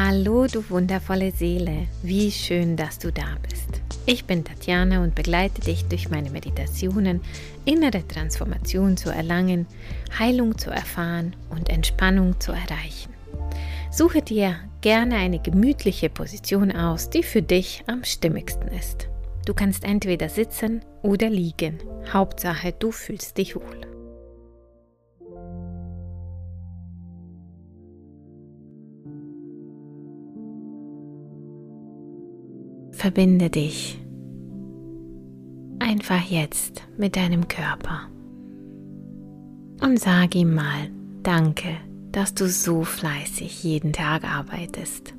Hallo, du wundervolle Seele, wie schön, dass du da bist. Ich bin Tatjana und begleite dich durch meine Meditationen, innere Transformation zu erlangen, Heilung zu erfahren und Entspannung zu erreichen. Suche dir gerne eine gemütliche Position aus, die für dich am stimmigsten ist. Du kannst entweder sitzen oder liegen. Hauptsache, du fühlst dich wohl. Verbinde dich einfach jetzt mit deinem Körper und sag ihm mal Danke, dass du so fleißig jeden Tag arbeitest,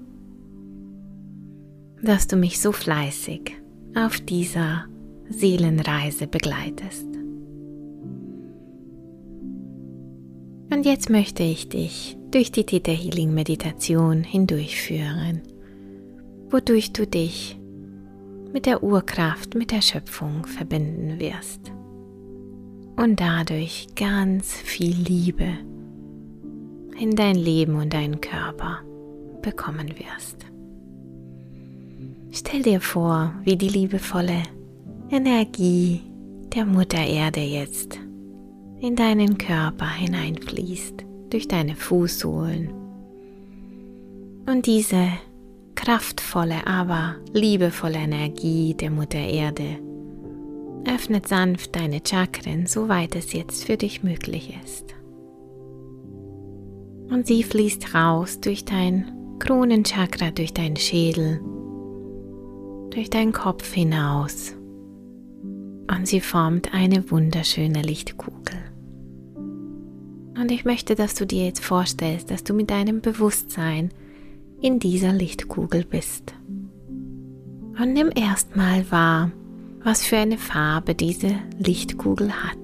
dass du mich so fleißig auf dieser Seelenreise begleitest. Und jetzt möchte ich dich durch die Theta Healing Meditation hindurchführen, wodurch du dich mit der Urkraft, mit der Schöpfung verbinden wirst und dadurch ganz viel Liebe in dein Leben und deinen Körper bekommen wirst. Stell dir vor, wie die liebevolle Energie der Mutter Erde jetzt in deinen Körper hineinfließt, durch deine Fußsohlen. Und diese kraftvolle, aber liebevolle Energie der Mutter Erde öffnet sanft deine Chakren, soweit es jetzt für dich möglich ist. Und sie fließt raus durch dein Kronenchakra, durch deinen Schädel, durch deinen Kopf hinaus. Und sie formt eine wunderschöne Lichtkugel. Und ich möchte, dass du dir jetzt vorstellst, dass du mit deinem Bewusstsein in dieser Lichtkugel bist. Und nimm erstmal wahr, was für eine Farbe diese Lichtkugel hat.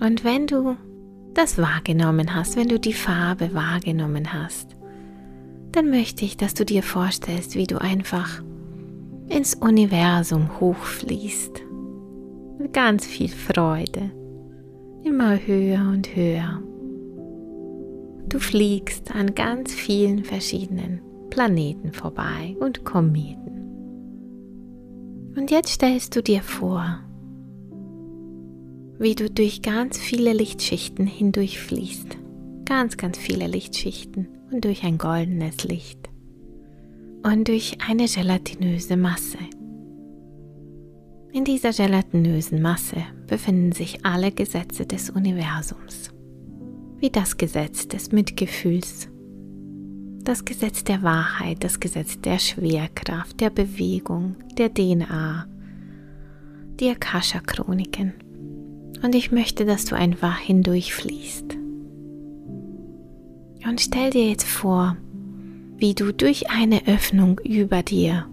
Und wenn du das wahrgenommen hast, wenn du die Farbe wahrgenommen hast, dann möchte ich, dass du dir vorstellst, wie du einfach ins Universum hochfließt. Mit ganz viel Freude. Immer höher und höher. Du fliegst an ganz vielen verschiedenen Planeten vorbei und Kometen. Und jetzt stellst du dir vor, wie du durch ganz viele Lichtschichten hindurchfließt. Ganz, ganz viele Lichtschichten und durch ein goldenes Licht. Und durch eine gelatinöse Masse. In dieser gelatinösen Masse befinden sich alle Gesetze des Universums wie das Gesetz des Mitgefühls, das Gesetz der Wahrheit, das Gesetz der Schwerkraft, der Bewegung, der DNA, die Akasha-Chroniken. Und ich möchte, dass du einfach hindurchfließt. Und stell dir jetzt vor, wie du durch eine Öffnung über dir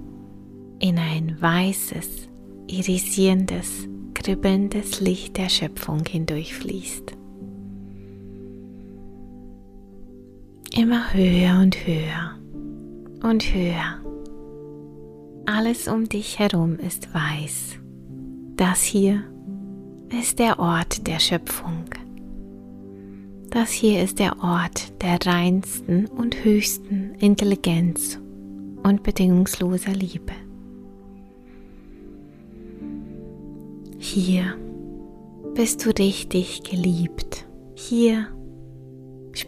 in ein weißes, irisierendes, kribbelndes Licht der Schöpfung hindurchfließt. Immer höher und höher und höher. Alles um dich herum ist weiß. Das hier ist der Ort der Schöpfung. Das hier ist der Ort der reinsten und höchsten Intelligenz und bedingungsloser Liebe. Hier bist du richtig geliebt. Hier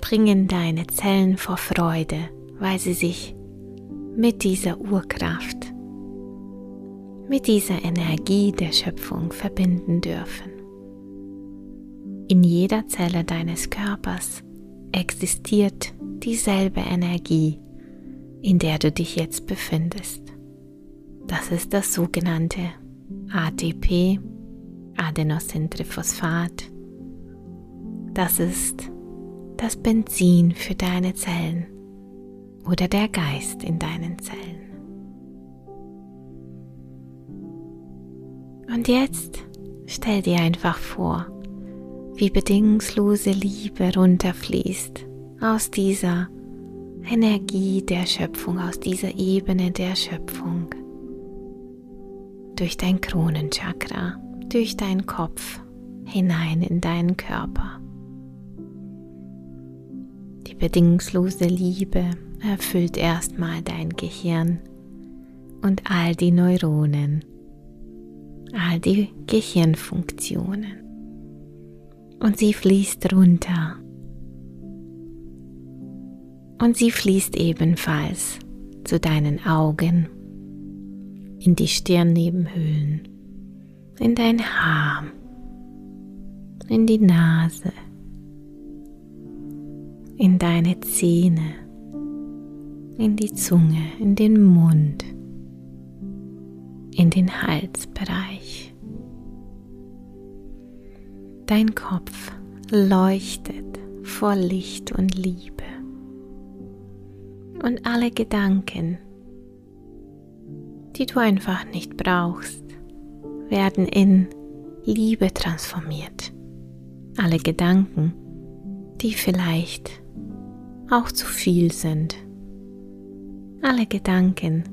springen deine Zellen vor Freude, weil sie sich mit dieser Urkraft, mit dieser Energie der Schöpfung verbinden dürfen. In jeder Zelle deines Körpers existiert dieselbe Energie, in der du dich jetzt befindest. Das ist das sogenannte ATP, Adenosintriphosphat. Das ist das Benzin für deine Zellen oder der Geist in deinen Zellen. Und jetzt stell dir einfach vor, wie bedingungslose Liebe runterfließt aus dieser Energie der Schöpfung, aus dieser Ebene der Schöpfung, durch dein Kronenchakra, durch deinen Kopf hinein in deinen Körper. Die bedingungslose Liebe erfüllt erstmal dein Gehirn und all die Neuronen, all die Gehirnfunktionen. Und sie fließt runter. Und sie fließt ebenfalls zu deinen Augen, in die Stirnnebenhöhlen, in dein Haar, in die Nase, in deine Zähne, in die Zunge, in den Mund, in den Halsbereich. Dein Kopf leuchtet vor Licht und Liebe. Und alle Gedanken, die du einfach nicht brauchst, werden in Liebe transformiert. Alle Gedanken, die vielleicht auch zu viel sind. Alle Gedanken,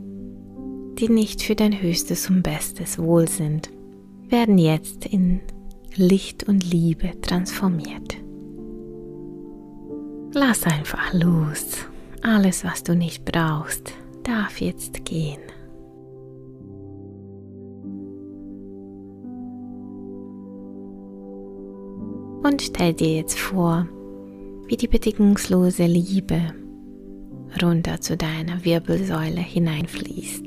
die nicht für dein höchstes und bestes Wohl sind, werden jetzt in Licht und Liebe transformiert. Lass einfach los. Alles, was du nicht brauchst, darf jetzt gehen. Und stell dir jetzt vor, wie die bedingungslose Liebe runter zu deiner Wirbelsäule hineinfließt.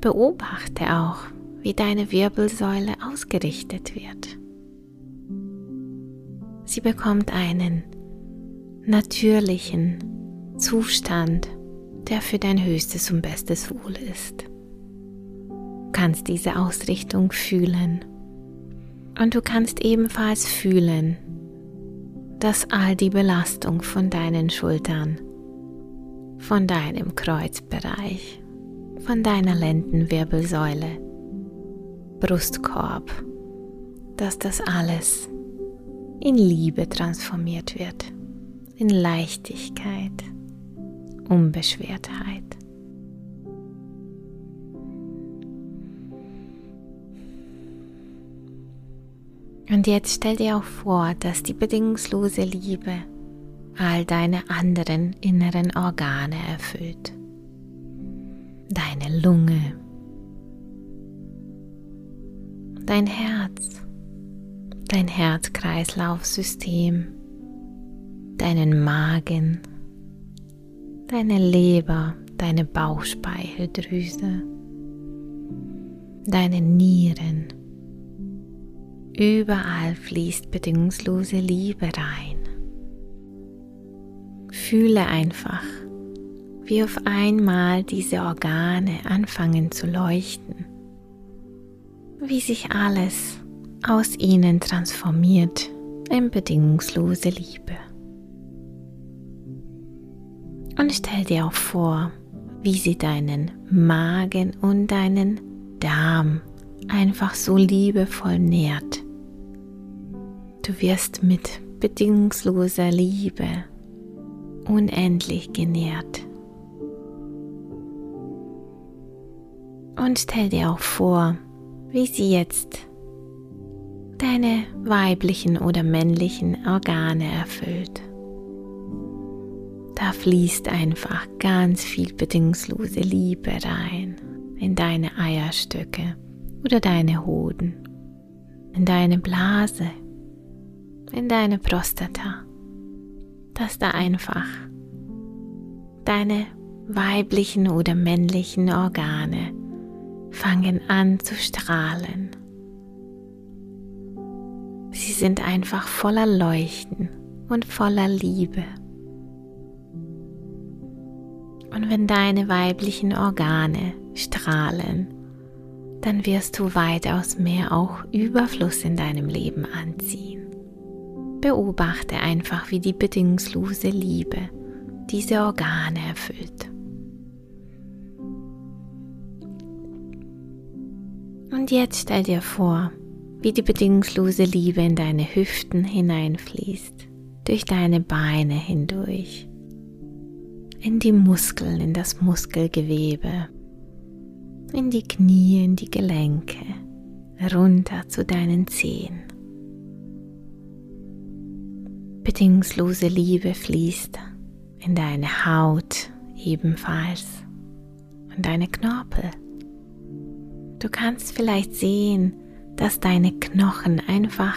Beobachte auch, wie deine Wirbelsäule ausgerichtet wird. Sie bekommt einen natürlichen Zustand, der für dein höchstes und bestes Wohl ist. Du kannst diese Ausrichtung fühlen und du kannst ebenfalls fühlen, dass all die Belastung von deinen Schultern, von deinem Kreuzbereich, von deiner Lendenwirbelsäule, Brustkorb, dass das alles in Liebe transformiert wird, in Leichtigkeit, Unbeschwertheit. Und jetzt stell dir auch vor, dass die bedingungslose Liebe all deine anderen inneren Organe erfüllt. Deine Lunge, dein Herz, dein Herz-Kreislauf-System, deinen Magen, deine Leber, deine Bauchspeicheldrüse, deine Nieren, Überall fließt bedingungslose Liebe rein. Fühle einfach, wie auf einmal diese Organe anfangen zu leuchten, wie sich alles aus ihnen transformiert in bedingungslose Liebe. Und stell dir auch vor, wie sie deinen Magen und deinen Darm einfach so liebevoll nährt Du wirst mit bedingungsloser Liebe unendlich genährt. Und stell dir auch vor, wie sie jetzt deine weiblichen oder männlichen Organe erfüllt. Da fließt einfach ganz viel bedingungslose Liebe rein in deine Eierstöcke oder deine Hoden, in deine Blase, in deine Prostata, dass da einfach deine weiblichen oder männlichen Organe fangen an zu strahlen. Sie sind einfach voller Leuchten und voller Liebe. Und wenn deine weiblichen Organe strahlen, dann wirst du weitaus mehr auch Überfluss in deinem Leben anziehen. Beobachte einfach, wie die bedingungslose Liebe diese Organe erfüllt. Und jetzt stell dir vor, wie die bedingungslose Liebe in deine Hüften hineinfließt, durch deine Beine hindurch, in die Muskeln, in das Muskelgewebe, in die Knie, in die Gelenke, runter zu deinen Zehen. Bedingungslose Liebe fließt in deine Haut ebenfalls und deine Knorpel. Du kannst vielleicht sehen, dass deine Knochen einfach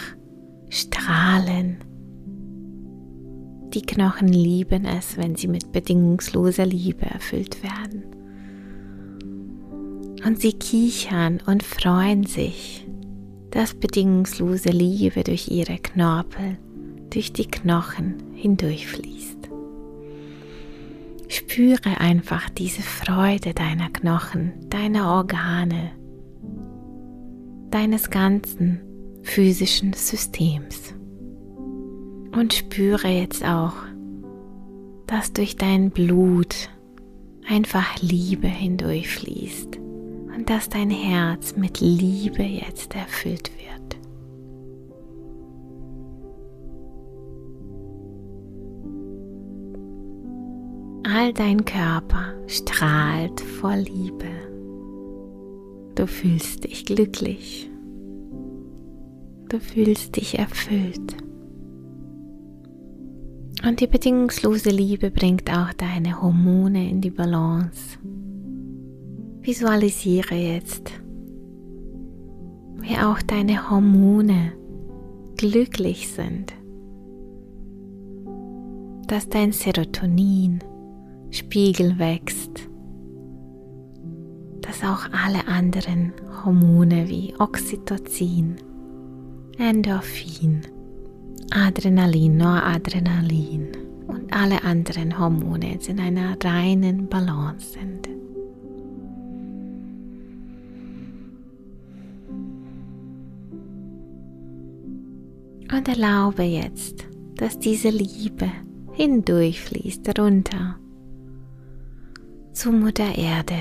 strahlen. Die Knochen lieben es, wenn sie mit bedingungsloser Liebe erfüllt werden. Und sie kichern und freuen sich, dass bedingungslose Liebe durch ihre Knorpel, durch die Knochen hindurchfließt. Spüre einfach diese Freude deiner Knochen, deiner Organe, deines ganzen physischen Systems. Und spüre jetzt auch, dass durch dein Blut einfach Liebe hindurchfließt und dass dein Herz mit Liebe jetzt erfüllt wird. All dein Körper strahlt vor Liebe. Du fühlst dich glücklich. Du fühlst dich erfüllt. Und die bedingungslose Liebe bringt auch deine Hormone in die Balance. Visualisiere jetzt, wie auch deine Hormone glücklich sind, dass dein Serotonin Spiegel wächst dass auch alle anderen Hormone wie Oxytocin, Endorphin, Adrenalin, Noradrenalin und alle anderen Hormone jetzt in einer reinen Balance sind. Und erlaube jetzt, dass diese Liebe hindurchfließt runter zu Mutter Erde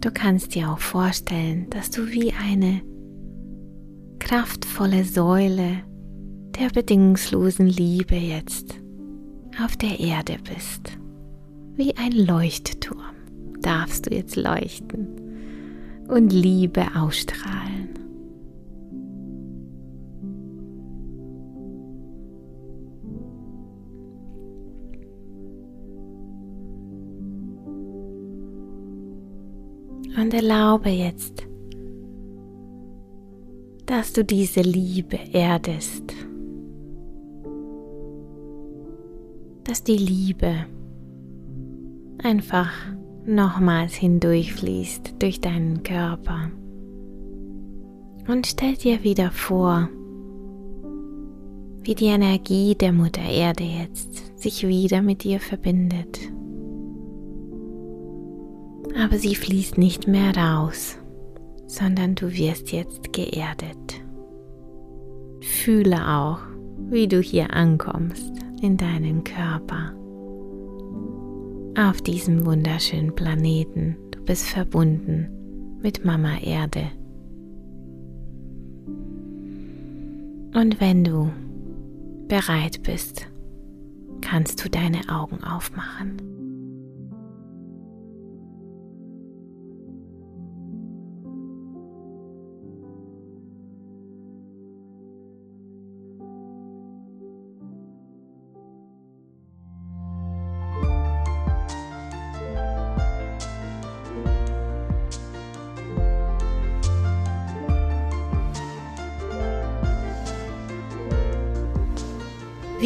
Du kannst dir auch vorstellen, dass du wie eine kraftvolle Säule der bedingungslosen Liebe jetzt auf der Erde bist. Wie ein Leuchtturm darfst du jetzt leuchten und Liebe ausstrahlen. Und erlaube jetzt, dass du diese Liebe erdest. Dass die Liebe einfach nochmals hindurchfließt durch deinen Körper. Und stell dir wieder vor, wie die Energie der Mutter Erde jetzt sich wieder mit dir verbindet aber sie fließt nicht mehr raus, sondern du wirst jetzt geerdet. Fühle auch, wie du hier ankommst in deinen Körper. Auf diesem wunderschönen Planeten. Du bist verbunden mit Mama Erde. Und wenn du bereit bist, kannst du deine Augen aufmachen.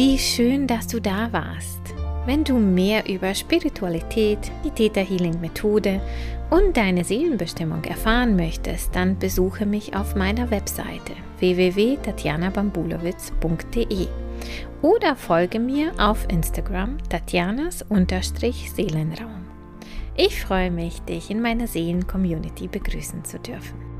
Wie schön, dass du da warst. Wenn du mehr über Spiritualität, die Theta Healing Methode und deine Seelenbestimmung erfahren möchtest, dann besuche mich auf meiner Webseite www.tatjanabambulowitz.de oder folge mir auf Instagram Tatjanas-Seelenraum. Ich freue mich, dich in meiner Seelen-Community begrüßen zu dürfen.